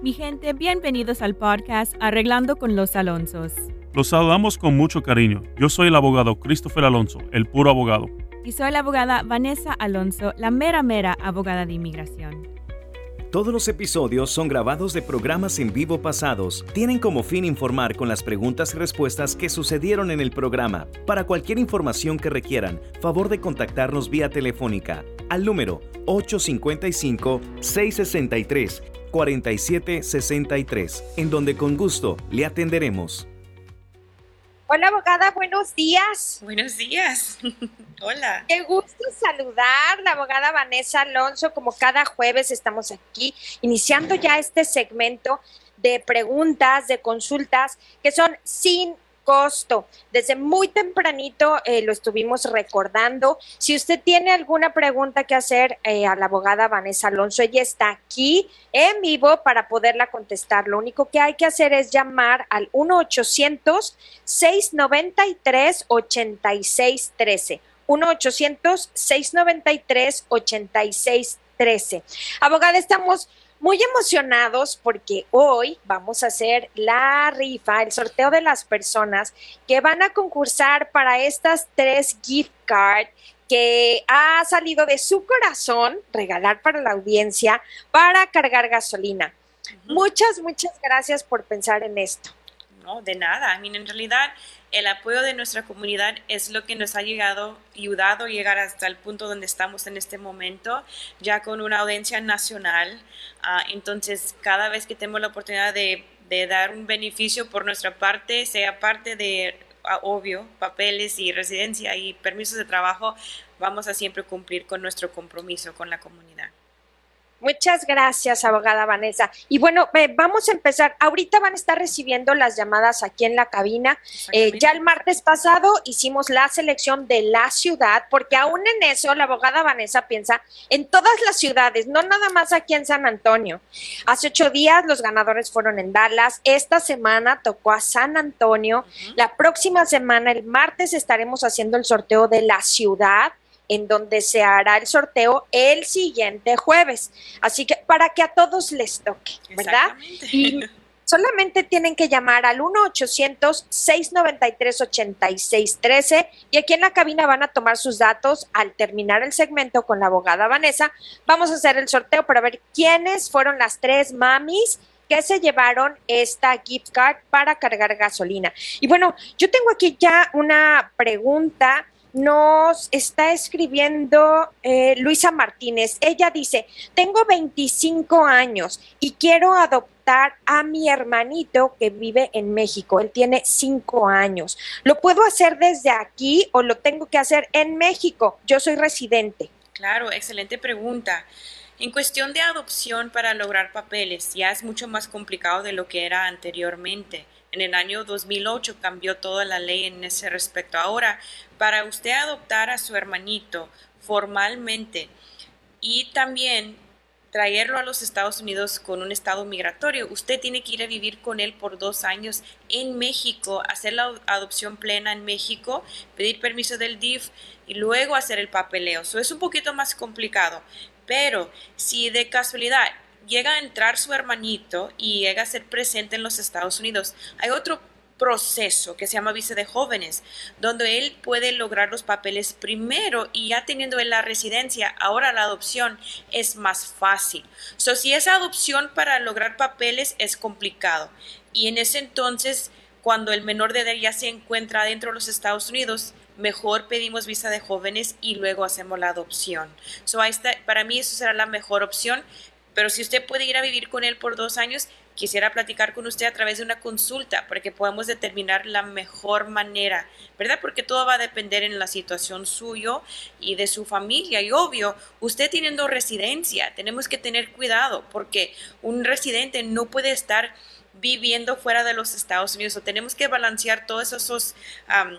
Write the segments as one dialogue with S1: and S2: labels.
S1: Mi gente, bienvenidos al podcast Arreglando con los Alonsos.
S2: Los saludamos con mucho cariño. Yo soy el abogado Christopher Alonso, el puro abogado.
S1: Y soy la abogada Vanessa Alonso, la mera mera abogada de inmigración.
S3: Todos los episodios son grabados de programas en vivo pasados. Tienen como fin informar con las preguntas y respuestas que sucedieron en el programa. Para cualquier información que requieran, favor de contactarnos vía telefónica al número 855 663 4763, en donde con gusto le atenderemos.
S4: Hola abogada, buenos días.
S5: Buenos días. Hola.
S4: Qué gusto saludar, la abogada Vanessa Alonso, como cada jueves estamos aquí iniciando ya este segmento de preguntas, de consultas que son sin costo. Desde muy tempranito eh, lo estuvimos recordando. Si usted tiene alguna pregunta que hacer eh, a la abogada Vanessa Alonso, ella está aquí en vivo para poderla contestar. Lo único que hay que hacer es llamar al 1-800-693-8613. 1-800-693-8613. Abogada, estamos muy emocionados porque hoy vamos a hacer la rifa, el sorteo de las personas que van a concursar para estas tres gift cards que ha salido de su corazón regalar para la audiencia para cargar gasolina. Muchas, muchas gracias por pensar en esto.
S5: De nada. I en realidad el apoyo de nuestra comunidad es lo que nos ha llegado, ayudado a llegar hasta el punto donde estamos en este momento, ya con una audiencia nacional. Ah, entonces, cada vez que tenemos la oportunidad de, de, dar un beneficio por nuestra parte, sea parte de, ah, obvio, papeles y residencia y permisos de trabajo, vamos a siempre cumplir con nuestro compromiso con la comunidad.
S4: Muchas gracias, abogada Vanessa. Y bueno, vamos a empezar. Ahorita van a estar recibiendo las llamadas aquí en la cabina. Eh, ya el martes pasado hicimos la selección de la ciudad, porque aún en eso la abogada Vanessa piensa en todas las ciudades, no nada más aquí en San Antonio. Hace ocho días los ganadores fueron en Dallas. Esta semana tocó a San Antonio. La próxima semana, el martes, estaremos haciendo el sorteo de la ciudad en donde se hará el sorteo el siguiente jueves. Así que para que a todos les toque, ¿verdad? Y solamente tienen que llamar al 1-800-693-8613 y aquí en la cabina van a tomar sus datos al terminar el segmento con la abogada Vanessa. Vamos a hacer el sorteo para ver quiénes fueron las tres mamis que se llevaron esta gift card para cargar gasolina. Y bueno, yo tengo aquí ya una pregunta nos está escribiendo eh, Luisa Martínez. Ella dice, tengo 25 años y quiero adoptar a mi hermanito que vive en México. Él tiene 5 años. ¿Lo puedo hacer desde aquí o lo tengo que hacer en México? Yo soy residente.
S5: Claro, excelente pregunta. En cuestión de adopción para lograr papeles, ya es mucho más complicado de lo que era anteriormente. En el año 2008 cambió toda la ley en ese respecto. Ahora, para usted adoptar a su hermanito formalmente y también traerlo a los Estados Unidos con un estado migratorio, usted tiene que ir a vivir con él por dos años en México, hacer la adopción plena en México, pedir permiso del DIF y luego hacer el papeleo. Eso es un poquito más complicado, pero si de casualidad llega a entrar su hermanito y llega a ser presente en los Estados Unidos. Hay otro proceso que se llama visa de jóvenes, donde él puede lograr los papeles primero y ya teniendo en la residencia, ahora la adopción es más fácil. So, si esa adopción para lograr papeles es complicado y en ese entonces, cuando el menor de edad ya se encuentra dentro de los Estados Unidos, mejor pedimos visa de jóvenes y luego hacemos la adopción. So, para mí eso será la mejor opción pero si usted puede ir a vivir con él por dos años, quisiera platicar con usted a través de una consulta para que podamos determinar la mejor manera, ¿verdad? Porque todo va a depender en la situación suyo y de su familia. Y obvio, usted teniendo residencia, tenemos que tener cuidado porque un residente no puede estar viviendo fuera de los Estados Unidos. O tenemos que balancear todos esos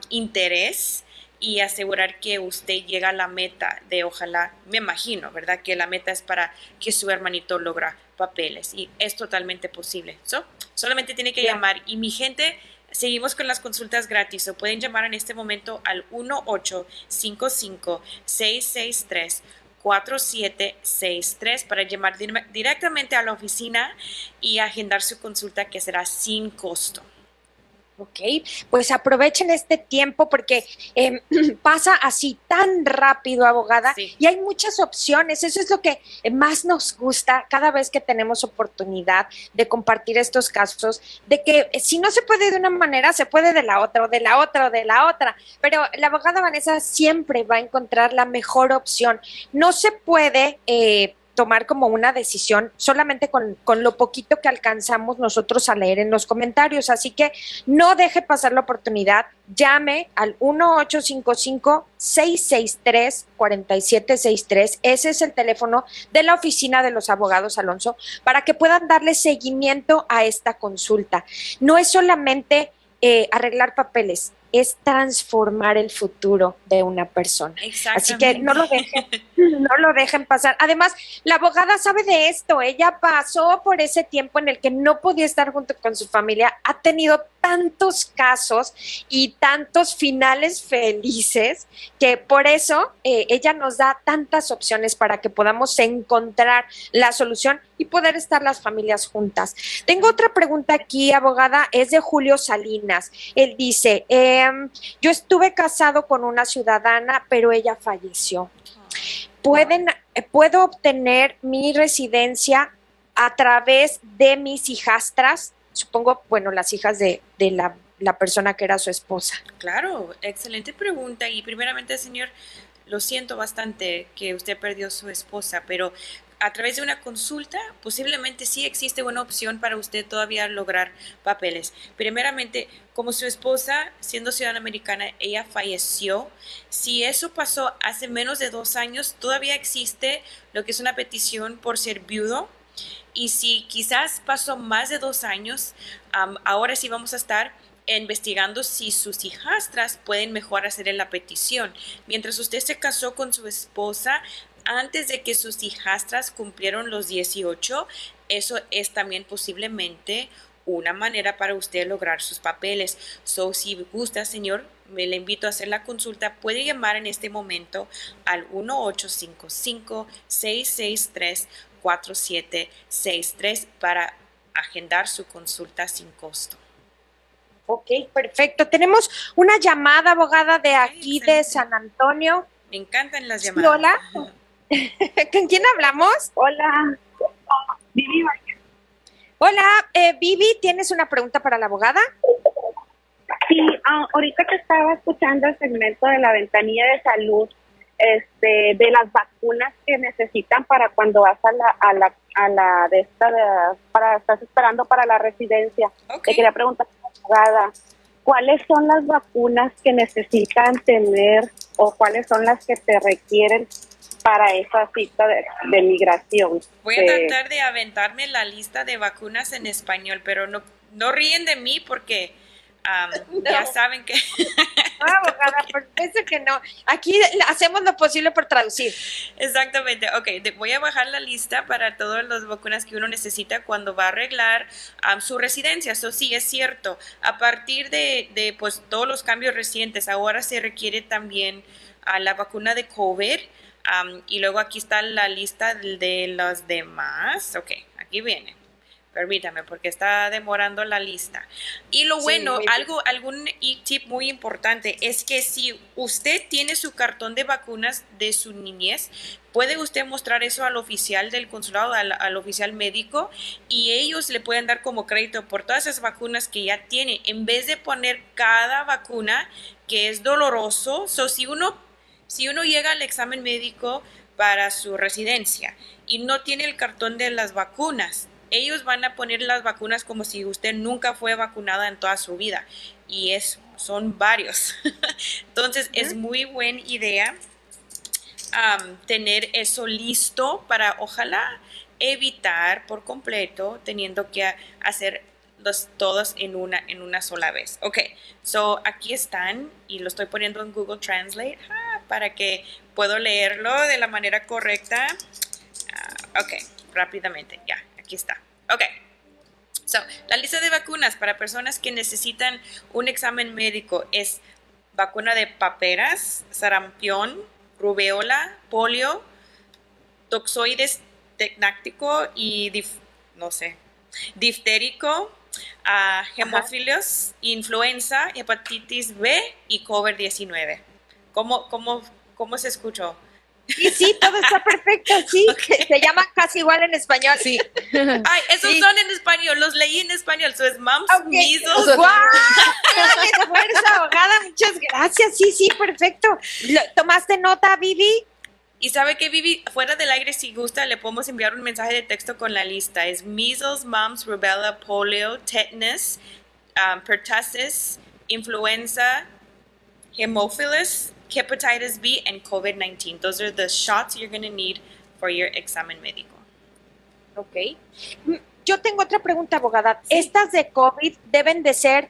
S5: intereses y asegurar que usted llega a la meta de ojalá, me imagino, ¿verdad? Que la meta es para que su hermanito logra papeles y es totalmente posible. So, solamente tiene que llamar y mi gente, seguimos con las consultas gratis o pueden llamar en este momento al 1855 663 4763 para llamar directamente a la oficina y agendar su consulta que será sin costo.
S4: Ok, pues aprovechen este tiempo porque em, pasa así tan rápido, abogada, y hay muchas opciones. Eso es lo que más nos gusta cada vez que tenemos oportunidad de compartir estos casos, de que si no se puede de una manera, se puede de la otra, o de la otra, o de la otra. Pero la abogada Vanessa siempre va a encontrar la mejor opción. No se puede... Eh, tomar como una decisión solamente con, lo poquito que alcanzamos nosotros a leer en los comentarios. Así que no deje pasar la oportunidad, llame al 1855-663-4763. Ese es el teléfono de la oficina de los abogados Alonso para que puedan darle seguimiento a esta consulta. No es solamente eh, arreglar papeles, es transformar el futuro de una persona. Así que no lo dejen, no lo dejen pasar. Además, la abogada sabe de esto. Ella pasó por ese tiempo en el que no podía estar junto con su familia. Ha tenido tantos casos y tantos finales felices que por eso eh, ella nos da tantas opciones para que podamos encontrar la solución y poder estar las familias juntas. Tengo otra pregunta aquí, abogada, es de Julio Salinas. Él dice, em, yo estuve casado con una ciudadana, pero ella falleció. ¿Pueden, eh, ¿Puedo obtener mi residencia a través de mis hijastras? supongo, bueno, las hijas de, la, la persona que era su esposa.
S5: Claro, excelente pregunta. Y primeramente, señor, lo siento bastante que usted perdió su esposa, pero a través de una consulta posiblemente sí existe una opción para usted todavía lograr papeles. Primeramente, como su esposa, siendo ciudadana americana, ella falleció. Si eso pasó hace menos de dos años, todavía existe lo que es una petición por ser viudo y si quizás pasó más de dos años, ahora sí vamos a estar investigando si sus hijastras pueden mejor hacer la petición. Mientras usted se casó con su esposa, antes de que sus hijastras cumplieron los 18, eso es también posiblemente una manera para usted lograr sus papeles. So, si gusta, señor, me le invito a hacer la consulta. Puede llamar en este momento al 1855 663 4763 para agendar su consulta sin costo.
S4: Ok, perfecto. Tenemos una llamada, abogada, de aquí de San Antonio.
S5: Me encantan las llamadas.
S4: Hola. ¿Con quién hablamos?
S6: Hola. Vivi.
S4: Hola, eh, Vivi, ¿tienes una pregunta para la abogada?
S6: Sí, ah, ahorita que estaba escuchando el segmento de la ventanilla de salud, este, de las vacunas que necesitan para cuando vas a la, a la, a la de esta, para, estás esperando para la residencia. Te quería preguntar, ¿cuáles son las vacunas que necesitan tener o cuáles son las que te requieren para esa cita de, de migración?
S5: Voy a tratar de aventarme la lista de vacunas en español, pero no, no ríen de mí porque ya saben que...
S4: no, abogada, por que no. Aquí hacemos lo posible por traducir.
S5: Exactamente. Ok, voy a bajar la lista para todas las vacunas que uno necesita cuando va a arreglar su residencia. Eso sí, es cierto. A partir de, de pues, todos los cambios recientes, ahora se requiere también a la vacuna de COVID. Y luego aquí está la lista de los demás. Ok, aquí viene. Permítame, porque está demorando la lista. Y lo bueno, algo, algún tip muy importante es que si usted tiene su cartón de vacunas de su niñez, puede usted mostrar eso al oficial del consulado, al, oficial médico, y ellos le pueden dar como crédito por todas esas vacunas que ya tiene, en vez de poner cada vacuna que es doloroso. So, si uno, si uno llega al examen médico para su residencia y no tiene el cartón de las vacunas, ellos van a poner las vacunas como si usted nunca fue vacunada en toda su vida. Y es, son varios. Entonces es muy buena idea tener eso listo para ojalá evitar por completo teniendo que hacer los todos en una, en una sola vez. Ok, so aquí están y lo estoy poniendo en Google Translate para que puedo leerlo de la manera correcta. Ah, ok, rápidamente, ya aquí está. Ok. So, la lista de vacunas para personas que necesitan un examen médico es vacuna de paperas, sarampión, rubeola, polio, toxoides tecnáctico y, no sé, diftérico, uh, hemófilos, influenza, hepatitis B y COVID-19. ¿Cómo, cómo, ¿Cómo se escuchó?
S4: Sí, sí, todo está perfecto, sí. Se llama casi igual en español.
S5: Sí. Ay, esos son en español, los leí en español. Eso es mumps, okay. measles.
S4: esfuerzo, abogada! Muchas gracias. Sí, sí, perfecto. ¿Tomaste nota, Vivi?
S5: Y sabe que Vivi, fuera del aire, si gusta, le podemos enviar un mensaje de texto con la lista. Es measles, mumps, rubella, polio, tetanus, um, pertussis, influenza, hemophilus, hepatitis B, and COVID-19. Those are the shots you're going to need for your examen médico.
S4: Ok. Yo tengo otra pregunta, abogada. Sí. ¿Estas de COVID deben de ser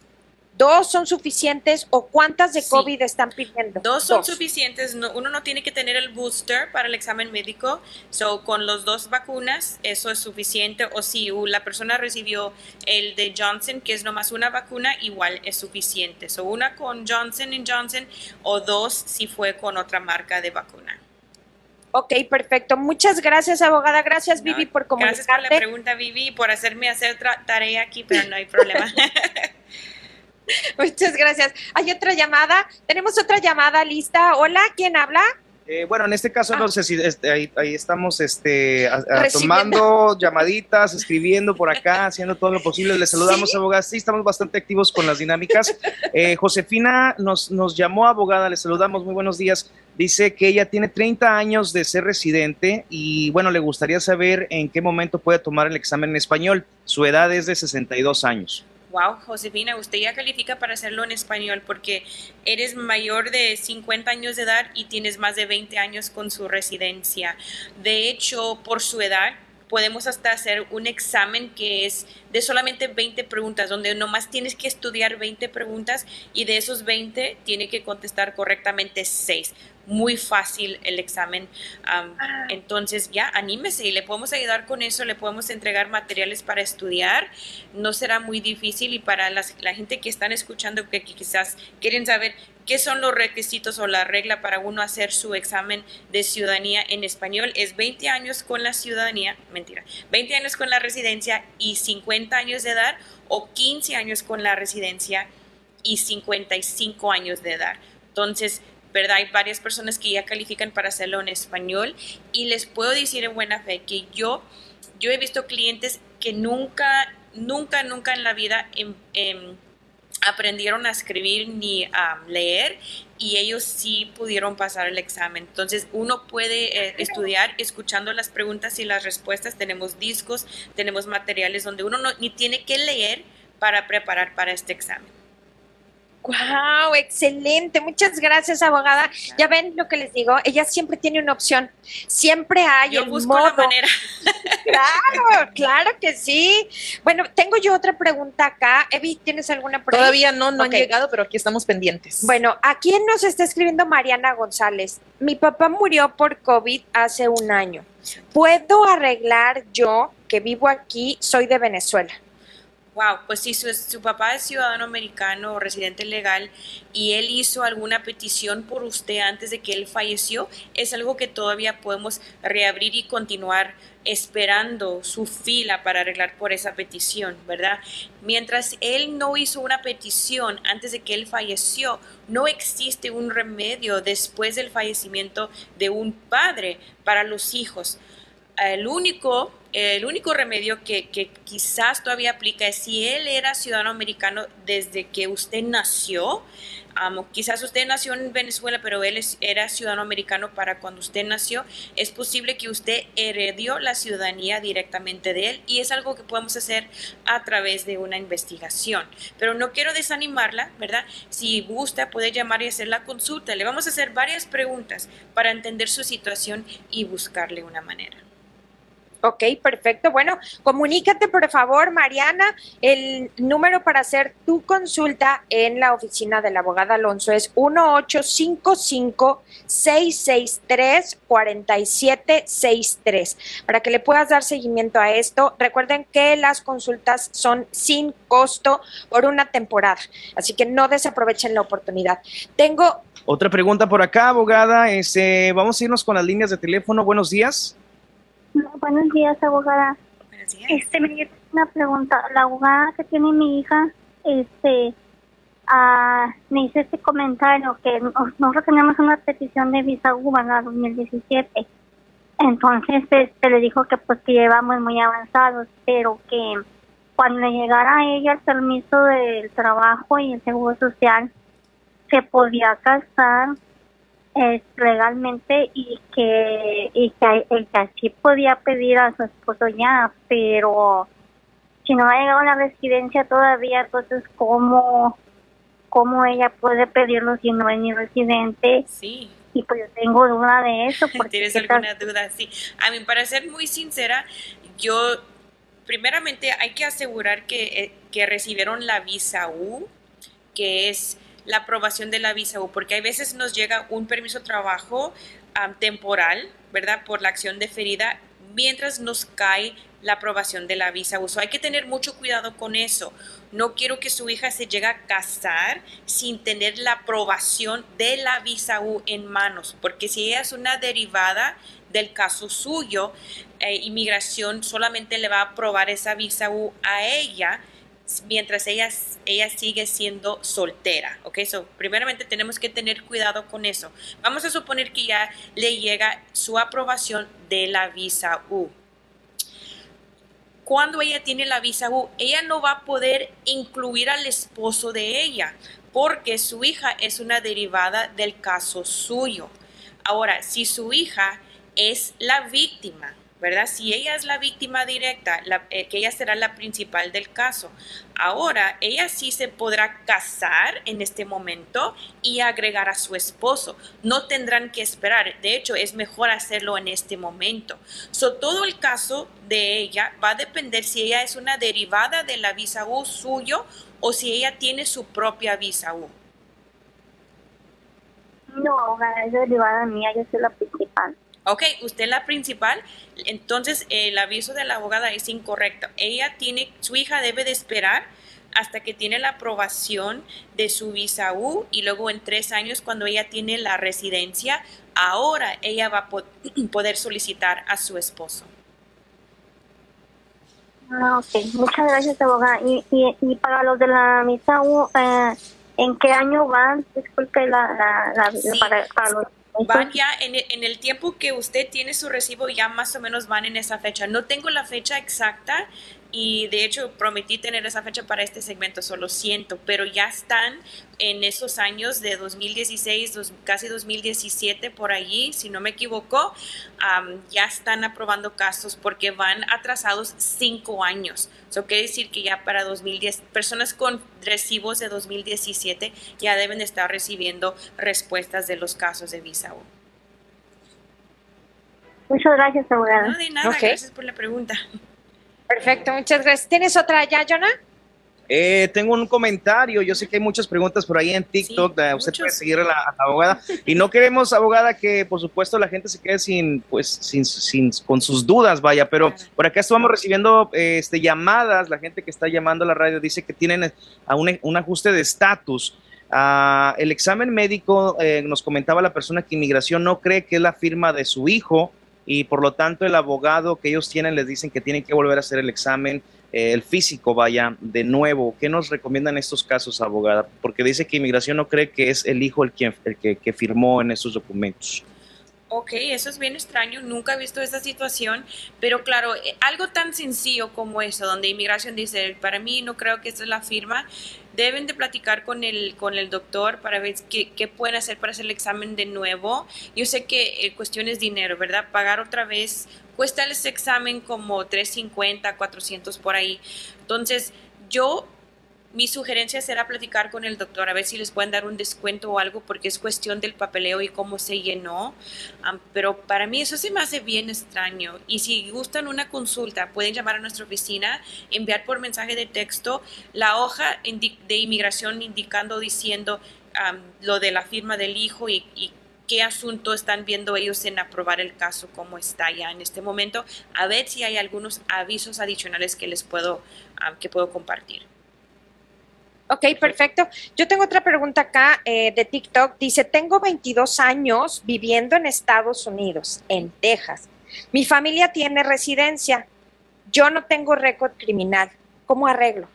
S4: ¿Dos son suficientes o cuántas de COVID sí. están pidiendo?
S5: Dos son dos. suficientes. No, uno no tiene que tener el booster para el examen médico. So, con los dos vacunas, eso es suficiente. O si la persona recibió el de Johnson, que es nomás una vacuna, igual es suficiente. So, una con Johnson Johnson o dos si fue con otra marca de vacuna.
S4: Ok, perfecto. Muchas gracias, abogada. Gracias, Vivi, por comunicarte.
S5: Gracias por la pregunta, Vivi, por hacerme hacer tarea aquí, pero no hay problema.
S4: Muchas gracias. Hay otra llamada. Tenemos otra llamada lista. Hola, ¿quién habla?
S7: Eh, bueno, en este caso ah. no sé si este, ahí, ahí, estamos este, a, a, tomando llamaditas, escribiendo por acá, haciendo todo lo posible. Les saludamos, ¿Sí? abogada. Sí, estamos bastante activos con las dinámicas. Eh, Josefina nos, nos llamó abogada, le saludamos, muy buenos días. Dice que ella tiene 30 años de ser residente y bueno, le gustaría saber en qué momento puede tomar el examen en español. Su edad es de 62 años
S5: wow, Josefina, usted ya califica para hacerlo en español porque eres mayor de 50 años de edad y tienes más de 20 años con su residencia. De hecho, por su edad, podemos hasta hacer un examen que es de solamente 20 preguntas, donde nomás tienes que estudiar 20 preguntas y de esos 20 tiene que contestar correctamente 6 muy fácil el examen. Um, ah. Entonces ya anímese y le podemos ayudar con eso, le podemos entregar materiales para estudiar, no será muy difícil y para las, la gente que están escuchando que, que quizás quieren saber qué son los requisitos o la regla para uno hacer su examen de ciudadanía en español, es 20 años con la ciudadanía, mentira, 20 años con la residencia y 50 años de edad o 15 años con la residencia y 55 años de edad. Entonces, ¿verdad? Hay varias personas que ya califican para hacerlo en español y les puedo decir en buena fe que yo, yo he visto clientes que nunca, nunca, nunca en la vida em, em, aprendieron a escribir ni a leer y ellos sí pudieron pasar el examen. Entonces uno puede eh, estudiar escuchando las preguntas y las respuestas. Tenemos discos, tenemos materiales donde uno no, ni tiene que leer para preparar para este examen.
S4: ¡Wow! Excelente. Muchas gracias, abogada. Ya ven lo que les digo. Ella siempre tiene una opción. Siempre hay
S5: yo
S4: el
S5: busco
S4: modo.
S5: la manera.
S4: Claro, claro que sí. Bueno, tengo yo otra pregunta acá. Evi, ¿tienes alguna pregunta?
S8: Todavía no, no okay. han llegado, pero aquí estamos pendientes.
S4: Bueno, aquí nos está escribiendo Mariana González. Mi papá murió por COVID hace un año. ¿Puedo arreglar yo, que vivo aquí, soy de Venezuela?
S5: Wow, pues si su, su, papá es ciudadano americano o residente legal y él hizo alguna petición por usted antes de que él falleció, es algo que todavía podemos reabrir y continuar esperando su fila para arreglar por esa petición, ¿verdad? Mientras él no hizo una petición antes de que él falleció, no existe un remedio después del fallecimiento de un padre para los hijos. El único el único remedio que, quizás todavía aplica es si él era ciudadano americano desde que usted nació. Um, quizás usted nació en Venezuela, pero él era ciudadano americano para cuando usted nació. Es posible que usted heredió la ciudadanía directamente de él y es algo que podemos hacer a través de una investigación. Pero no quiero desanimarla, ¿verdad? Si gusta, puede llamar y hacer la consulta. Le vamos a hacer varias preguntas para entender su situación y buscarle una manera.
S4: Ok, perfecto. Bueno, comunícate por favor, Mariana. El número para hacer tu consulta en la oficina del abogado Alonso es 1855-663-4763 para que le puedas dar seguimiento a esto. Recuerden que las consultas son sin costo por una temporada, así que no desaprovechen la oportunidad. Tengo...
S7: Otra pregunta por acá, abogada. Es, eh, vamos a irnos con las líneas de teléfono. Buenos días.
S9: Buenos días, abogada.
S5: Buenos días.
S9: Este, me una pregunta. La abogada que tiene mi hija, este, ah, me hizo este comentario que nosotros tenemos una petición de visa la 2017. Entonces, este, le dijo que pues que llevamos muy avanzados, pero que cuando le llegara a ella el permiso del trabajo y el seguro social, se podía casar eh, legalmente y que, y que, y que así podía pedir a su esposo ya, pero si no ha llegado a la residencia todavía, entonces ¿cómo, cómo ella puede pedirlo si no es ni residente?
S5: Sí.
S9: Y pues yo tengo duda de eso.
S5: ¿Tienes alguna duda? Sí. A mí, para ser muy sincera, yo, primeramente, hay que asegurar que, eh, que recibieron la visa U, que es la aprobación de la visa U, porque a veces nos llega un permiso de trabajo temporal, ¿verdad? Por la acción deferida, mientras nos cae la aprobación de la visa U. hay que tener mucho cuidado con eso. No quiero que su hija se llegue a casar sin tener la aprobación de la visa U en manos, porque si ella es una derivada del caso suyo, eh, inmigración solamente le va a aprobar esa visa U a ella mientras ella, ella sigue siendo soltera, ¿ok? So, primeramente tenemos que tener cuidado con eso. Vamos a suponer que ya le llega su aprobación de la visa U. Cuando ella tiene la visa U, ella no va a poder incluir al esposo de ella porque su hija es una derivada del caso suyo. Ahora, si su hija es la víctima, ¿verdad? Si ella es la víctima directa, eh, que ella será la principal del caso. Ahora, ella sí se podrá casar en este momento y agregar a su esposo. No tendrán que esperar. De hecho, es mejor hacerlo en este momento. So, todo el caso de ella va a depender si ella es una derivada de la visa U suyo o si ella tiene su propia visa U.
S9: No, es derivada mía, yo soy la principal.
S5: Ok, usted es la principal, entonces el aviso de la abogada es incorrecto. Ella tiene, su hija debe de esperar hasta que tiene la aprobación de su visa U y luego en tres años cuando ella tiene la residencia, ahora ella va a poder solicitar a su esposo.
S9: Ah, ok, muchas gracias abogada. Y, y, para los de la visa U, eh, ¿en qué año van? Disculpe la, la, para, para los
S5: Van ya en el, tiempo que usted tiene su recibo, ya más o menos van en esa fecha. No tengo la fecha exacta y de hecho prometí tener esa fecha para este segmento, solo siento, pero ya están en esos años de 2016, casi 2017 por allí, si no me equivoco, ya están aprobando casos porque van atrasados cinco años. Eso quiere decir que ya para 2010, personas con recibos de 2017 ya deben estar recibiendo respuestas de los casos de visa U.
S9: Muchas gracias, abogada.
S5: No, de nada, gracias por la pregunta.
S4: Perfecto, muchas gracias. ¿Tienes otra ya, Jonah?
S7: Eh, tengo un comentario. Yo sé que hay muchas preguntas por ahí en TikTok. usted puede seguir a la, abogada. Y no queremos, abogada, que por supuesto la gente se quede sin, pues, sin, sin con sus dudas, vaya. Pero por acá estamos recibiendo este, llamadas. La gente que está llamando a la radio dice que tienen a un, ajuste de estatus. Ah, el examen médico, eh, nos comentaba la persona que inmigración no cree que es la firma de su hijo y por lo tanto el abogado que ellos tienen les dicen que tienen que volver a hacer el examen, eh, el físico, vaya, de nuevo. ¿Qué nos recomiendan estos casos, abogada? Porque dice que inmigración no cree que es el hijo el, quien, el que, que firmó en estos documentos.
S5: Ok, eso es bien extraño, nunca he visto esa situación, pero claro, eh, algo tan sencillo como eso, donde inmigración dice, para mí no creo que esta es la firma, deben de platicar con el, con el doctor para ver qué, qué pueden hacer para hacer el examen de nuevo. Yo sé que el cuestión es dinero, ¿verdad? Pagar otra vez cuesta ese examen como 350, 400 por ahí. Entonces, yo mi sugerencia será platicar con el doctor a ver si les pueden dar un descuento o algo porque es cuestión del papeleo y cómo se llenó. pero para mí eso se me hace bien extraño. Y si gustan una consulta, pueden llamar a nuestra oficina, enviar por mensaje de texto la hoja de inmigración indicando, diciendo lo de la firma del hijo y, qué asunto están viendo ellos en aprobar el caso, cómo está ya en este momento, a ver si hay algunos avisos adicionales que les puedo, que puedo compartir.
S4: Ok, perfecto. Yo tengo otra pregunta acá eh, de TikTok. Dice, tengo 22 años viviendo en Estados Unidos, en Texas. Mi familia tiene residencia. Yo no tengo récord criminal. ¿Cómo arreglo?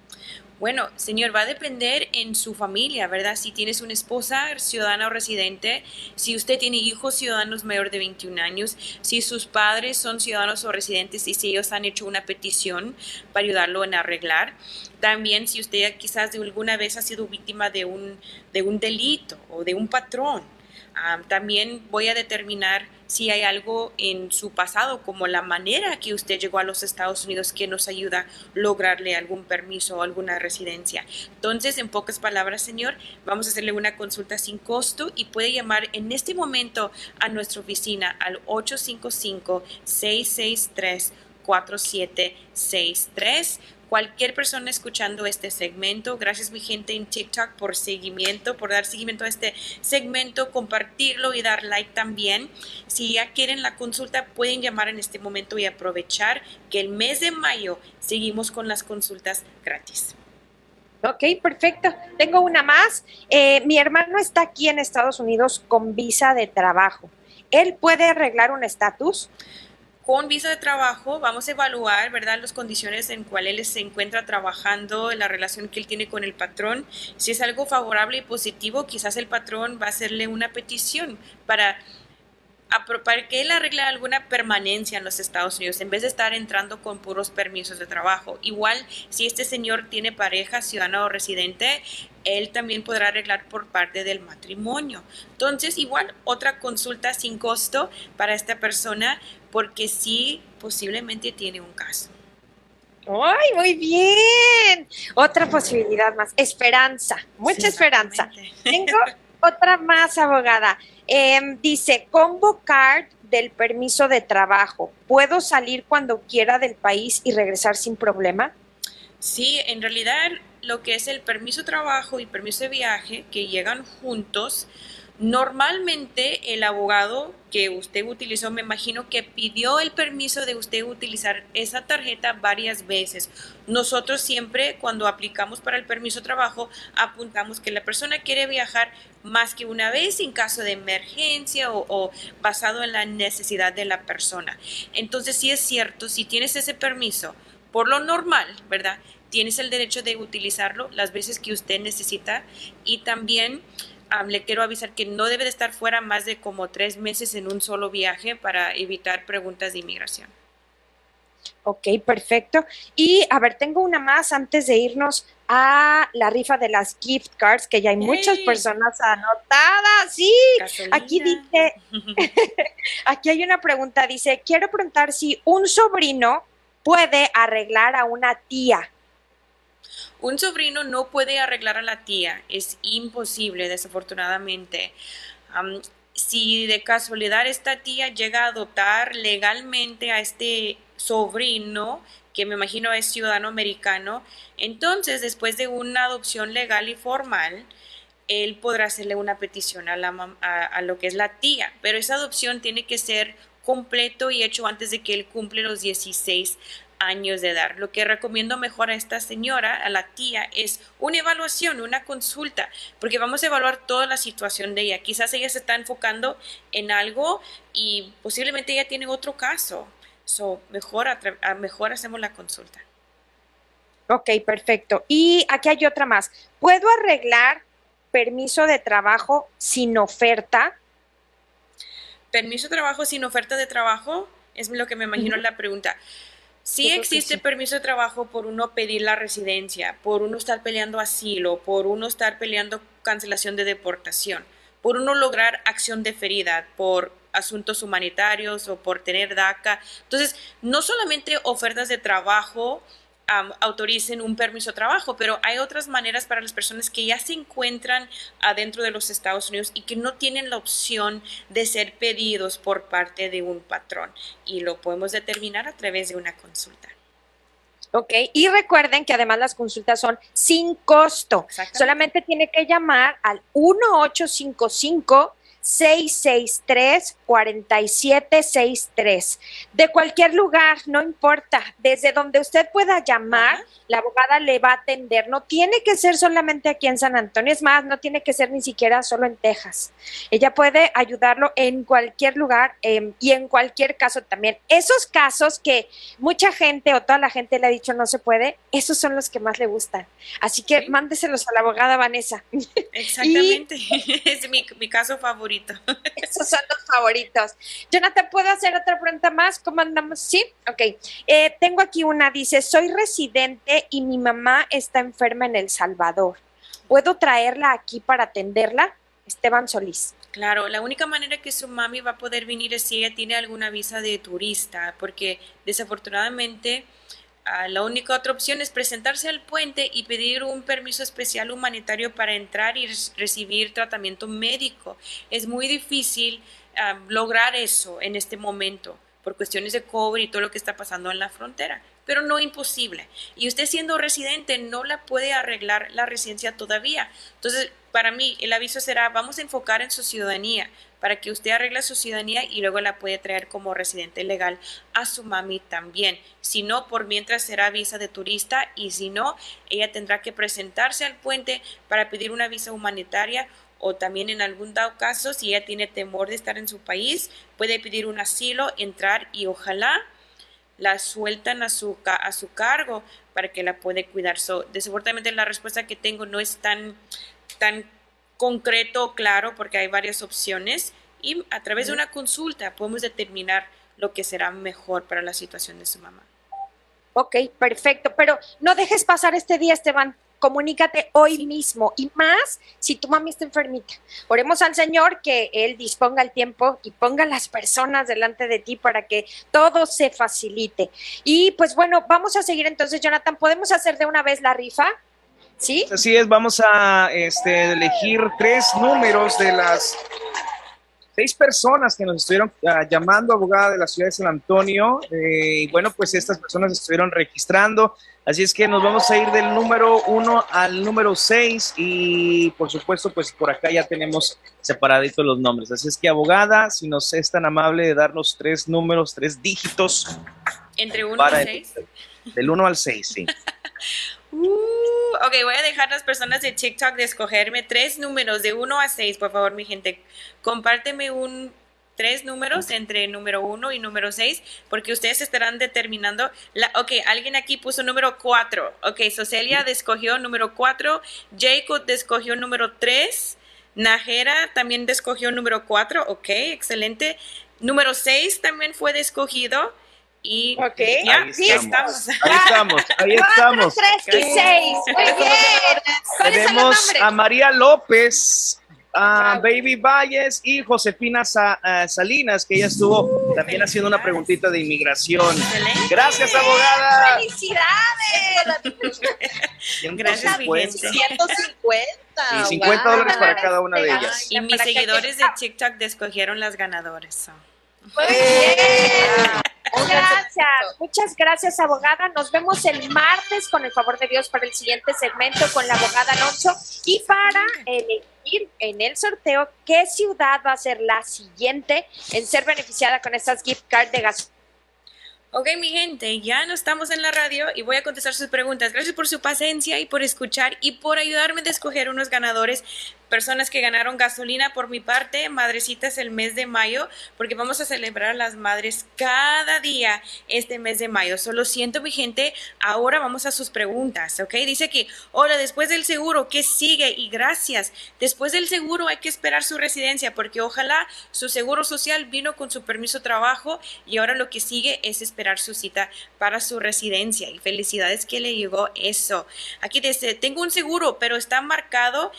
S5: Bueno, señor, va a depender en su familia, ¿verdad? Si tienes una esposa ciudadana o residente, si usted tiene hijos ciudadanos mayor de 21 años, si sus padres son ciudadanos o residentes y si ellos han hecho una petición para ayudarlo en arreglar. También si usted quizás de alguna vez ha sido víctima de un, de un delito o de un patrón. Ah, también voy a determinar si hay algo en su pasado, como la manera que usted llegó a los Estados Unidos que nos ayuda a lograrle algún permiso o alguna residencia. Entonces, en pocas palabras, señor, vamos a hacerle una consulta sin costo y puede llamar en este momento a nuestra oficina al 855 663 4763 cualquier persona escuchando este segmento. Gracias mi gente en TikTok por seguimiento, por dar seguimiento a este segmento, compartirlo y dar like también. Si ya quieren la consulta, pueden llamar en este momento y aprovechar que el mes de mayo seguimos con las consultas gratis.
S4: Ok, perfecto. Tengo una más. Eh, mi hermano está aquí en Estados Unidos con visa de trabajo. ¿Él puede arreglar un estatus?
S5: Con visa de trabajo vamos a evaluar, ¿verdad?, las condiciones en cuales él se encuentra trabajando, la relación que él tiene con el patrón. Si es algo favorable y positivo, quizás el patrón va a hacerle una petición para para que él arregle alguna permanencia en los Estados Unidos, en vez de estar entrando con puros permisos de trabajo. Igual, si este señor tiene pareja, ciudadano o residente, él también podrá arreglar por parte del matrimonio. Entonces, igual, otra consulta sin costo para esta persona, porque sí, posiblemente tiene un caso.
S4: ¡Ay, muy bien! Otra posibilidad más. Esperanza, mucha esperanza. Tengo otra más, abogada. Em, dice, combo card del permiso de trabajo. ¿Puedo salir cuando quiera del país y regresar sin problema?
S5: Sí, en realidad lo que es el permiso de trabajo y permiso de viaje que llegan juntos, Normalmente el abogado que usted utilizó, me imagino que pidió el permiso de usted utilizar esa tarjeta varias veces. Nosotros siempre cuando aplicamos para el permiso de trabajo apuntamos que la persona quiere viajar más que una vez en caso de emergencia o, o basado en la necesidad de la persona. Entonces sí es cierto, si tienes ese permiso, por lo normal, ¿verdad? Tienes el derecho de utilizarlo las veces que usted necesita y también le quiero avisar que no debe de estar fuera más de como tres meses en un solo viaje para evitar preguntas de inmigración.
S4: Ok, perfecto. Y a ver, tengo una más antes de irnos a la rifa de las gift cards, que ya hay muchas personas anotadas. Sí, aquí dice, aquí hay una pregunta, dice, quiero preguntar si un sobrino puede arreglar a una tía.
S5: Un sobrino no puede arreglar a la tía, es imposible, desafortunadamente. si de casualidad esta tía llega a adoptar legalmente a este sobrino, que me imagino es ciudadano americano, entonces después de una adopción legal y formal, él podrá hacerle una petición a, la, a, lo que es la tía, pero esa adopción tiene que ser completo y hecho antes de que él cumple los 16 años de edad. Lo que recomiendo mejor a esta señora, a la tía, es una evaluación, una consulta, porque vamos a evaluar toda la situación de ella. Quizás ella se está enfocando en algo y posiblemente ella tiene otro caso. So, mejor, mejor hacemos la consulta.
S4: Ok, perfecto. Y aquí hay otra más. ¿Puedo arreglar permiso de trabajo sin oferta?
S5: Permiso de trabajo sin oferta de trabajo es lo que me imagino la pregunta. Sí existe permiso de trabajo por uno pedir la residencia, por uno estar peleando asilo, por uno estar peleando cancelación de deportación, por uno lograr acción deferida, por asuntos humanitarios o por tener DACA. Entonces, no solamente ofertas de trabajo autoricen un permiso de trabajo, pero hay otras maneras para las personas que ya se encuentran adentro de los Estados Unidos y que no tienen la opción de ser pedidos por parte de un patrón. Y lo podemos determinar a través de una consulta.
S4: Ok, y recuerden que además las consultas son sin costo. Solamente tiene que llamar al 1855 663-4763. De cualquier lugar, no importa, desde donde usted pueda llamar, la abogada le va a atender. No tiene que ser solamente aquí en San Antonio, es más, no tiene que ser ni siquiera solo en Texas. Ella puede ayudarlo en cualquier lugar em, y en cualquier caso también. Esos casos que mucha gente o toda la gente le ha dicho no se puede, esos son los que más le gustan. Así que mándeselos a la abogada Vanessa.
S5: Exactamente, es mi, mi caso favorito.
S4: esos son los favoritos. Jonathan, ¿puedo hacer otra pregunta más? ¿Cómo andamos? Sí, ok. Eh, tengo aquí una, dice, soy residente y mi mamá está enferma en El Salvador. ¿Puedo traerla aquí para atenderla? Esteban Solís.
S5: Claro, la única manera que su mami va a poder venir es si ella tiene alguna visa de turista, porque desafortunadamente ah, la única otra opción es presentarse al puente y pedir un permiso especial humanitario para entrar y recibir tratamiento médico. Es muy difícil ah, lograr eso en este momento por cuestiones de cobre y todo lo que está pasando en la frontera pero no imposible. Y usted siendo residente no la puede arreglar la residencia todavía. Entonces, para mí, el aviso será, vamos a enfocar en su ciudadanía, para que usted arregle su ciudadanía y luego la puede traer como residente legal a su mami también. Si no, por mientras será visa de turista y si no, ella tendrá que presentarse al puente para pedir una visa humanitaria o también en algún dado caso, si ella tiene temor de estar en su país, puede pedir un asilo, entrar y ojalá la sueltan a su, a su cargo para que la puede cuidar. So, desafortunadamente la respuesta que tengo no es tan, tan concreto o claro porque hay varias opciones y a través de una consulta podemos determinar lo que será mejor para la situación de su mamá.
S4: Ok, perfecto, pero no dejes pasar este día, Esteban comunícate hoy mismo y más si tu mami está enfermita. Oremos al Señor que Él disponga el tiempo y ponga las personas delante de ti para que todo se facilite. Y pues bueno, vamos a seguir entonces, Jonathan. ¿Podemos hacer de una vez la rifa? ¿Sí?
S7: Así es, vamos a este, elegir tres números de las seis personas que nos estuvieron ah, llamando, abogada de la ciudad de San Antonio. Eh, y bueno, pues estas personas estuvieron registrando. Así es que nos vamos a ir del número uno al número seis y por supuesto, pues por acá ya tenemos separaditos los nombres. Así es que abogada, si nos es tan amable de darnos tres números, tres dígitos.
S5: Entre uno y seis.
S7: Del uno al seis, sí.
S5: Uh, ok, voy a dejar a las personas de TikTok de escogerme tres números de 1 a 6, por favor, mi gente. Compárteme un tres números entre número 1 y número 6, porque ustedes estarán determinando. La, ok, alguien aquí puso número 4. Ok, Socelia escogió número 4, Jacob escogió número 3, Najera también escogió número 4. Ok, excelente. Número 6 también fue escogido. Y ya,
S7: ahí estamos. Ahí estamos, ahí estamos.
S4: 3 y 6. Muy bien.
S7: Tenemos a María López, a Baby Valles y Josefina Salinas, que ella estuvo también haciendo una preguntita de inmigración. Gracias, abogada.
S4: ¡Felicidades!
S5: Gracias,
S8: 150.
S7: Y 50 dólares para cada una de ellas.
S5: Y mis seguidores de TikTok escogieron las ganadoras.
S4: Muy bien. Gracias, muchas gracias abogada. Nos vemos el martes con el favor de Dios para el siguiente segmento con la abogada Alonso y para en el sorteo qué ciudad va a ser la siguiente en ser beneficiada con estas gift cards de gas.
S5: Ok, mi gente, ya no estamos en la radio y voy a contestar sus preguntas. Gracias por su paciencia y por escuchar y por ayudarme a escoger unos ganadores personas que ganaron gasolina por mi parte, madrecitas el mes de mayo, porque vamos a celebrar a las madres cada día este mes de mayo. Solo siento mi gente, ahora vamos a sus preguntas, ¿ok? Dice que, hola, después del seguro, ¿qué sigue? Y gracias. Después del seguro hay que esperar su residencia, porque ojalá su seguro social vino con su permiso de trabajo y ahora lo que sigue es esperar su cita para su residencia. Y felicidades que le llegó eso. Aquí dice, tengo un seguro, pero está marcado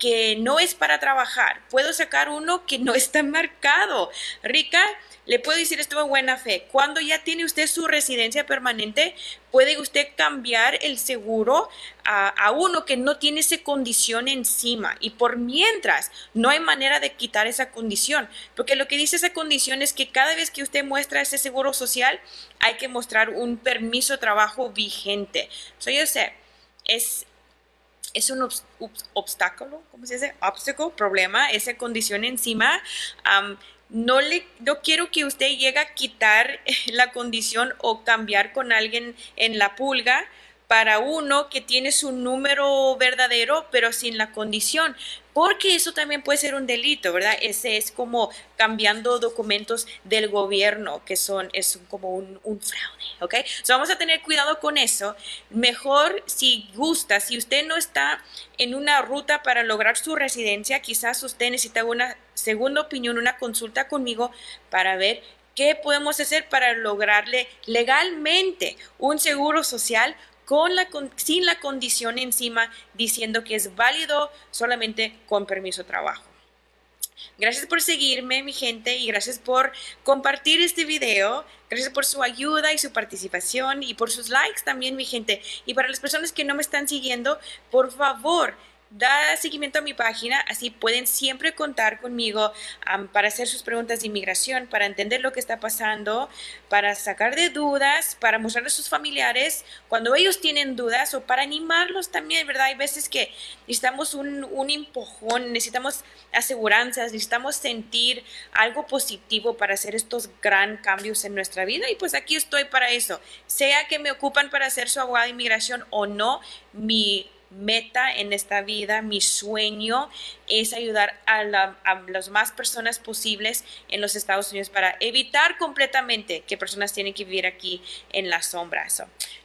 S5: que no es para trabajar. Puedo sacar uno que no está marcado. Rica, le puedo decir esto en buena fe. Cuando ya tiene usted su residencia permanente, puede usted cambiar el seguro a, a, uno que no tiene esa condición encima. Y por mientras, no hay manera de quitar esa condición. Porque lo que dice esa condición es que cada vez que usted muestra ese seguro social, hay que mostrar un permiso de trabajo vigente. So, yo sé, es, es un obstáculo, ¿cómo se dice? Obstáculo, problema, esa condición encima. no, le, no quiero que usted llegue a quitar la condición o cambiar con alguien en la pulga para uno que tiene su número verdadero pero sin la condición, porque eso también puede ser un delito, ¿verdad? Ese es como cambiando documentos del gobierno, que son, es como un, fraude, ¿ok? So vamos a tener cuidado con eso. Mejor si gusta, si usted no está en una ruta para lograr su residencia, quizás usted necesita una segunda opinión, una consulta conmigo para ver qué podemos hacer para lograrle legalmente un seguro social sin la condición encima diciendo que es válido solamente con permiso de trabajo. Gracias por seguirme, mi gente, y gracias por compartir este video. Gracias por su ayuda y su participación y por sus likes también, mi gente. Y para las personas que no me están siguiendo, por favor, da seguimiento a mi página, así pueden siempre contar conmigo para hacer sus preguntas de inmigración, para entender lo que está pasando, para sacar de dudas, para mostrarles a sus familiares cuando ellos tienen dudas o para animarlos también, ¿verdad? Hay veces que necesitamos un, un empujón, necesitamos aseguranzas, necesitamos sentir algo positivo para hacer estos gran cambios en nuestra vida y pues aquí estoy para eso. Sea que me ocupan para hacer su abogado de inmigración o no, mi meta en esta vida, mi sueño es ayudar a, las más personas posibles en los Estados Unidos para evitar completamente que personas tienen que vivir aquí en la sombra.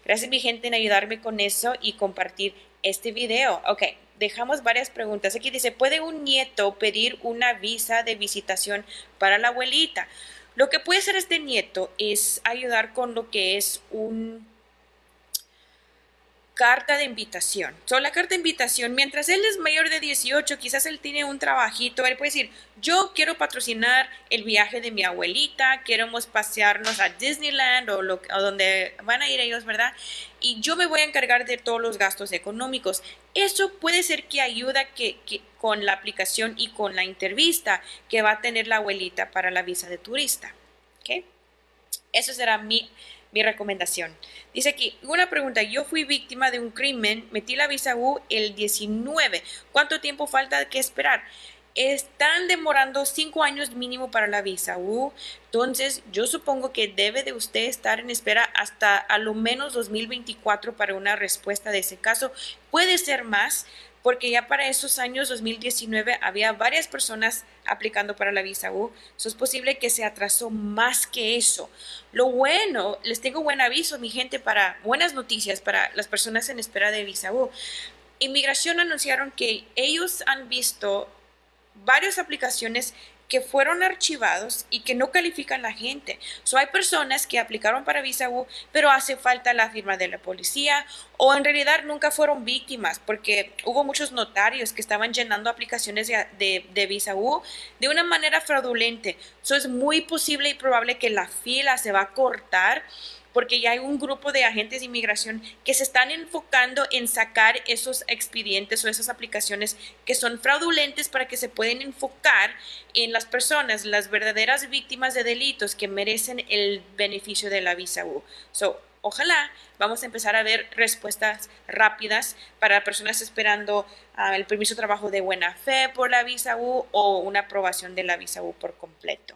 S5: gracias mi gente en ayudarme con eso y compartir este video. Ok, dejamos varias preguntas. Aquí dice, ¿puede un nieto pedir una visa de visitación para la abuelita? Lo que puede hacer este nieto es ayudar con lo que es un carta de invitación. So, la carta de invitación, mientras él es mayor de 18, quizás él tiene un trabajito, él puede decir, yo quiero patrocinar el viaje de mi abuelita, queremos pasearnos a Disneyland o, donde van a ir ellos, ¿verdad? Y yo me voy a encargar de todos los gastos económicos. Eso puede ser que ayuda que, con la aplicación y con la entrevista que va a tener la abuelita para la visa de turista. ¿Ok? Eso será mi mi recomendación. Dice aquí, una pregunta, yo fui víctima de un crimen, metí la visa U el 19. ¿Cuánto tiempo falta que esperar? Están demorando cinco años mínimo para la visa U. Entonces, yo supongo que debe de usted estar en espera hasta a lo menos 2024 para una respuesta de ese caso. Puede ser más, porque ya para esos años 2019 había varias personas aplicando para la visa U. Eso es posible que se atrasó más que eso. Lo bueno, les tengo buen aviso, mi gente, para buenas noticias para las personas en espera de visa U. Inmigración anunciaron que ellos han visto varias aplicaciones que fueron archivados y que no califican la gente. So, hay personas que aplicaron para visa U, pero hace falta la firma de la policía o en realidad nunca fueron víctimas porque hubo muchos notarios que estaban llenando aplicaciones de, de, visa U de una manera fraudulenta. So, es muy posible y probable que la fila se va a cortar porque ya hay un grupo de agentes de inmigración que se están enfocando en sacar esos expedientes o esas aplicaciones que son fraudulentes para que se pueden enfocar en las personas, las verdaderas víctimas de delitos que merecen el beneficio de la visa U. So, ojalá vamos a empezar a ver respuestas rápidas para personas esperando ah, el permiso de trabajo de buena fe por la visa U o una aprobación de la visa U por completo.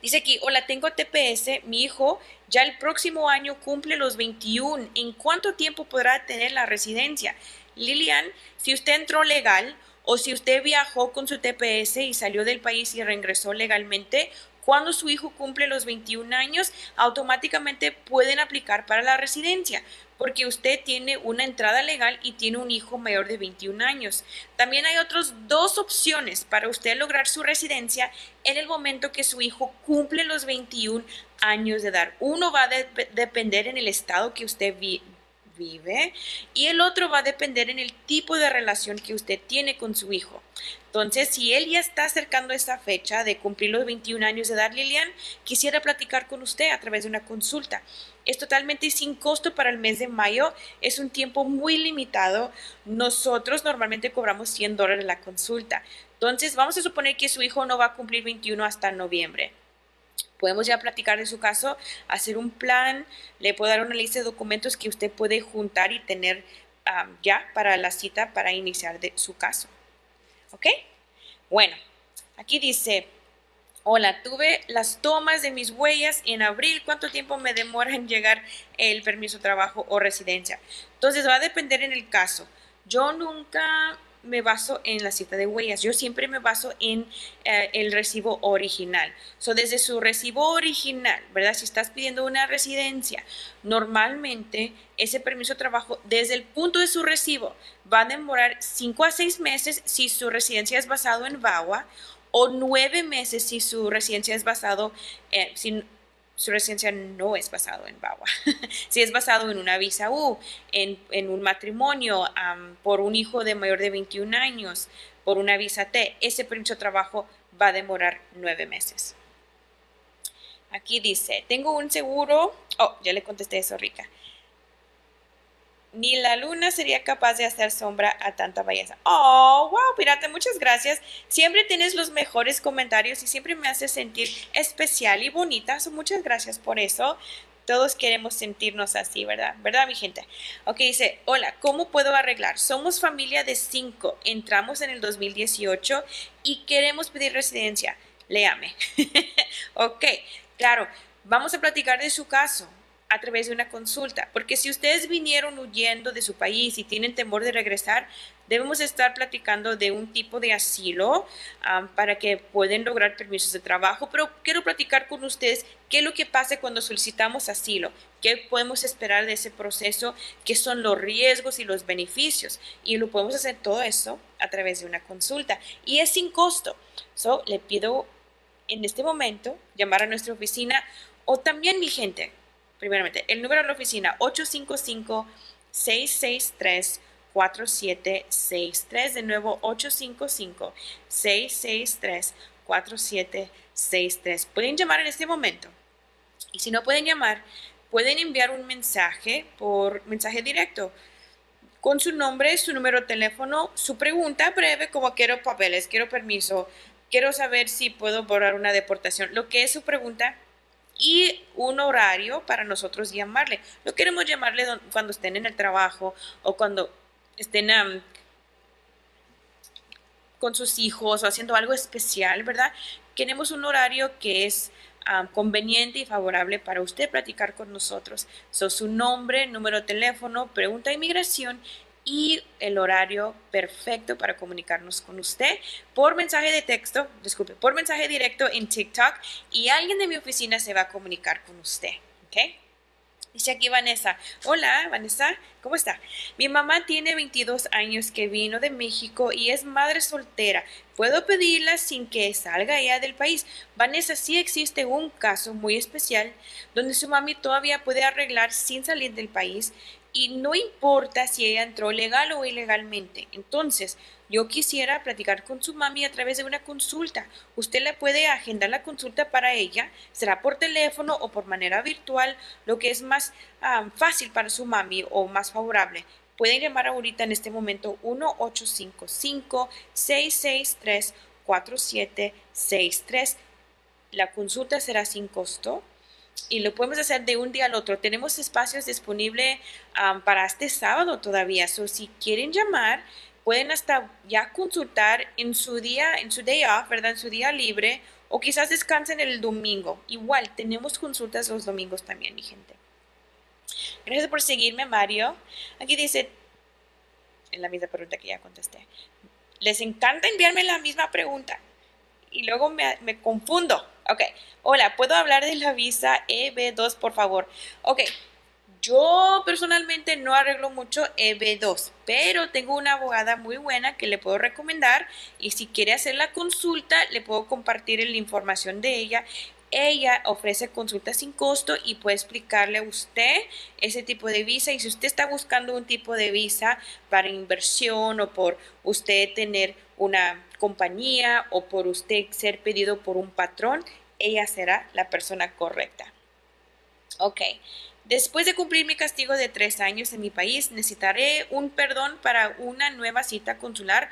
S5: Dice aquí, hola, tengo TPS, mi hijo ya el próximo año cumple los 21. ¿En cuánto tiempo podrá tener la residencia? Lilian, si usted entró legal o si usted viajó con su TPS y salió del país y reingresó legalmente, cuando su hijo cumple los 21 años, automáticamente pueden aplicar para la residencia porque usted tiene una entrada legal y tiene un hijo mayor de 21 años. También hay otras dos opciones para usted lograr su residencia en el momento que su hijo cumple los 21 años de edad. Uno va a depender en el estado que usted vive vive y el otro va a depender en el tipo de relación que usted tiene con su hijo. Entonces, si él ya está acercando esa fecha de cumplir los 21 años de edad, Lilian, quisiera platicar con usted a través de una consulta. Es totalmente sin costo para el mes de mayo, es un tiempo muy limitado. Nosotros normalmente cobramos 100 dólares la consulta. Entonces, vamos a suponer que su hijo no va a cumplir 21 hasta noviembre podemos ya platicar de su caso, hacer un plan, le puedo dar una lista de documentos que usted puede juntar y tener ya para la cita para iniciar su caso. ¿Ok? Bueno, aquí dice, hola, tuve las tomas de mis huellas en abril, ¿cuánto tiempo me demora en llegar el permiso de trabajo o residencia? Entonces va a depender en el caso. Yo nunca me baso en la cita de huellas. Yo siempre me baso en eh, el recibo original. So, desde su recibo original, ¿verdad? Si estás pidiendo una residencia, normalmente ese permiso de trabajo, desde el punto de su recibo, va a demorar 5 a 6 meses si su residencia es basado en VAWA o 9 meses si su residencia es basado en su residencia no es basado en BAWA. si es basado en una visa U, en, un matrimonio, por un hijo de mayor de 21 años, por una visa T, ese permiso de trabajo va a demorar nueve meses. Aquí dice, tengo un seguro, oh, ya le contesté eso, Rica ni la luna sería capaz de hacer sombra a tanta belleza. Oh, wow, pirata, muchas gracias. Siempre tienes los mejores comentarios y siempre me haces sentir especial y bonita. muchas gracias por eso. Todos queremos sentirnos así, ¿verdad? ¿Verdad, mi gente? Ok, dice, hola, ¿cómo puedo arreglar? Somos familia de cinco, entramos en el 2018 y queremos pedir residencia. Léame. ok, claro, vamos a platicar de su caso a través de una consulta, porque si ustedes vinieron huyendo de su país y tienen temor de regresar, debemos estar platicando de un tipo de asilo para que puedan lograr permisos de trabajo, pero quiero platicar con ustedes qué es lo que pasa cuando solicitamos asilo, qué podemos esperar de ese proceso, qué son los riesgos y los beneficios, y lo podemos hacer todo eso a través de una consulta, y es sin costo. So, le pido en este momento llamar a nuestra oficina o también mi gente, primeramente, el número de la oficina 855-663-4763. De nuevo, 855-663-4763. Pueden llamar en este momento. Y si no pueden llamar, pueden enviar un mensaje por mensaje directo con su nombre, su número de teléfono, su pregunta breve como quiero papeles, quiero permiso, quiero saber si puedo borrar una deportación, lo que es su pregunta y un horario para nosotros llamarle. No queremos llamarle cuando estén en el trabajo o cuando estén con sus hijos o haciendo algo especial, ¿verdad? Queremos un horario que es conveniente y favorable para usted platicar con nosotros. So, su nombre, número de teléfono, pregunta de inmigración y el horario perfecto para comunicarnos con usted por mensaje de texto, disculpe, por mensaje directo en TikTok y alguien de mi oficina se va a comunicar con usted, ¿ok? Dice aquí Vanessa, hola Vanessa, ¿cómo está? Mi mamá tiene 22 años que vino de México y es madre soltera. ¿Puedo pedirla sin que salga ella del país? Vanessa, sí existe un caso muy especial donde su mami todavía puede arreglar sin salir del país y no importa si ella entró legal o ilegalmente. Entonces, yo quisiera platicar con su mami a través de una consulta. Usted le puede agendar la consulta para ella, será por teléfono o por manera virtual, lo que es más ah, fácil para su mami o más favorable. Pueden llamar ahorita en este momento 1-855-663-4763. La consulta será sin costo y lo podemos hacer de un día al otro. Tenemos espacios disponibles para este sábado todavía. So, si quieren llamar, pueden hasta ya consultar en su día, en su day off, ¿verdad? En su día libre, o quizás descansen el domingo. Igual, tenemos consultas los domingos también, mi gente. Gracias por seguirme, Mario. Aquí dice, en la misma pregunta que ya contesté, les encanta enviarme la misma pregunta y luego me, me confundo. Ok, hola, ¿puedo hablar de la visa EB2, por favor? Ok, yo personalmente no arreglo mucho EB2, pero tengo una abogada muy buena que le puedo recomendar y si quiere hacer la consulta, le puedo compartir la información de ella. Ella ofrece consultas sin costo y puede explicarle a usted ese tipo de visa. Y si usted está buscando un tipo de visa para inversión o por usted tener una compañía o por usted ser pedido por un patrón, ella será la persona correcta. Ok, después de cumplir mi castigo de tres años en mi país, necesitaré un perdón para una nueva cita consular.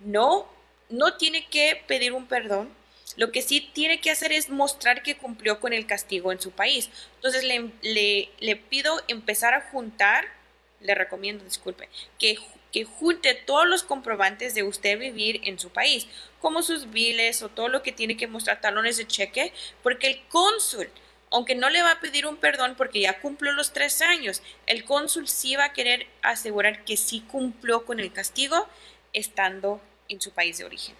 S5: No, no tiene que pedir un perdón. Lo que sí tiene que hacer es mostrar que cumplió con el castigo en su país. Entonces le, le pido empezar a juntar le recomiendo, disculpe, que, que junte todos los comprobantes de usted vivir en su país, como sus biles o todo lo que tiene que mostrar talones de cheque, porque el cónsul, aunque no le va a pedir un perdón porque ya cumplió los tres años, el cónsul sí va a querer asegurar que sí cumplió con el castigo estando en su país de origen.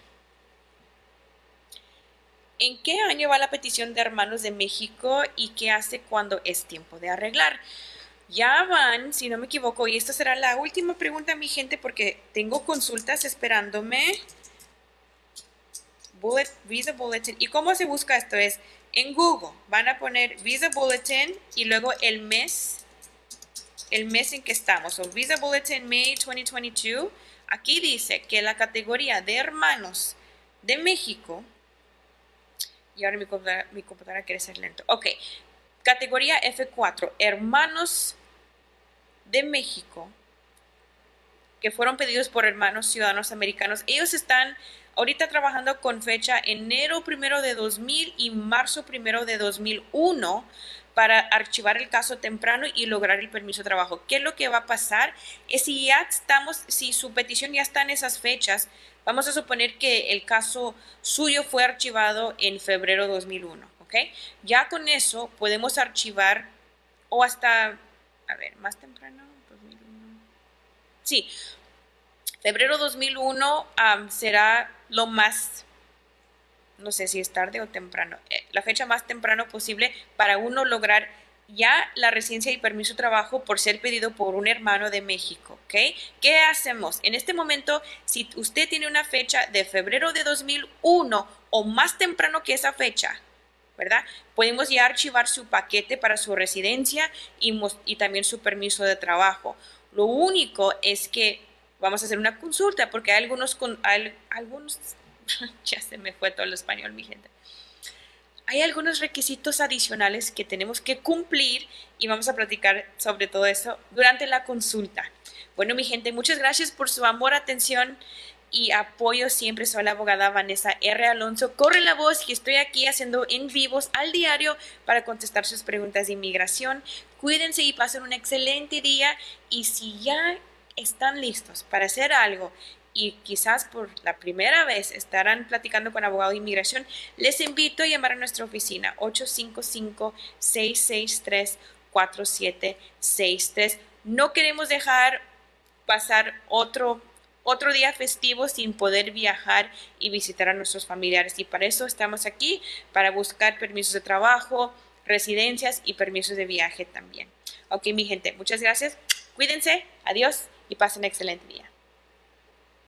S5: ¿En qué año va la petición de hermanos de México y qué hace cuando es tiempo de arreglar? Ya van, si no me equivoco, y esta será la última pregunta, mi gente, porque tengo consultas esperándome. Visa Bulletin. ¿Y cómo se busca esto? Es en Google. Van a poner Visa Bulletin y luego el mes, el mes en que estamos. O Visa Bulletin May 2022. Aquí dice que la categoría de hermanos de México y ahora mi computadora, quiere ser lento. Ok, categoría F4, hermanos de México, que fueron pedidos por hermanos ciudadanos americanos. Ellos están ahorita trabajando con fecha enero primero de 2000 y marzo primero de 2001 para archivar el caso temprano y lograr el permiso de trabajo. ¿Qué es lo que va a pasar? Es si ya estamos, si su petición ya está en esas fechas, Vamos a suponer que el caso suyo fue archivado en febrero de 2001, ¿ok? Ya con eso podemos archivar o hasta, a ver, más temprano, 2001. Sí, febrero 2001 será lo más, no sé si es tarde o temprano, eh, la fecha más temprano posible para uno lograr ya la residencia y permiso de trabajo por ser pedido por un hermano de México, ¿ok? ¿Qué hacemos? En este momento, si usted tiene una fecha de febrero de 2001 o más temprano que esa fecha, ¿verdad? Podemos ya archivar su paquete para su residencia y, y también su permiso de trabajo. Lo único es que vamos a hacer una consulta porque hay algunos, con, hay, algunos, ya se me fue todo el español, mi gente hay algunos requisitos adicionales que tenemos que cumplir y vamos a platicar sobre todo eso durante la consulta. Bueno, mi gente, muchas gracias por su amor, atención y apoyo siempre. Soy la abogada Vanessa R. Alonso. Corre la voz y estoy aquí haciendo en vivos al diario para contestar sus preguntas de inmigración. Cuídense y pasen un excelente día y si ya están listos para hacer algo y quizás por la primera vez estarán platicando con abogado de inmigración, les invito a llamar a nuestra oficina 855-663-4763. No queremos dejar pasar otro otro día festivo sin poder viajar y visitar a nuestros familiares. Y para eso estamos aquí, para buscar permisos de trabajo, residencias y permisos de viaje también. Ok, mi gente, muchas gracias. Cuídense, adiós y pasen un excelente día.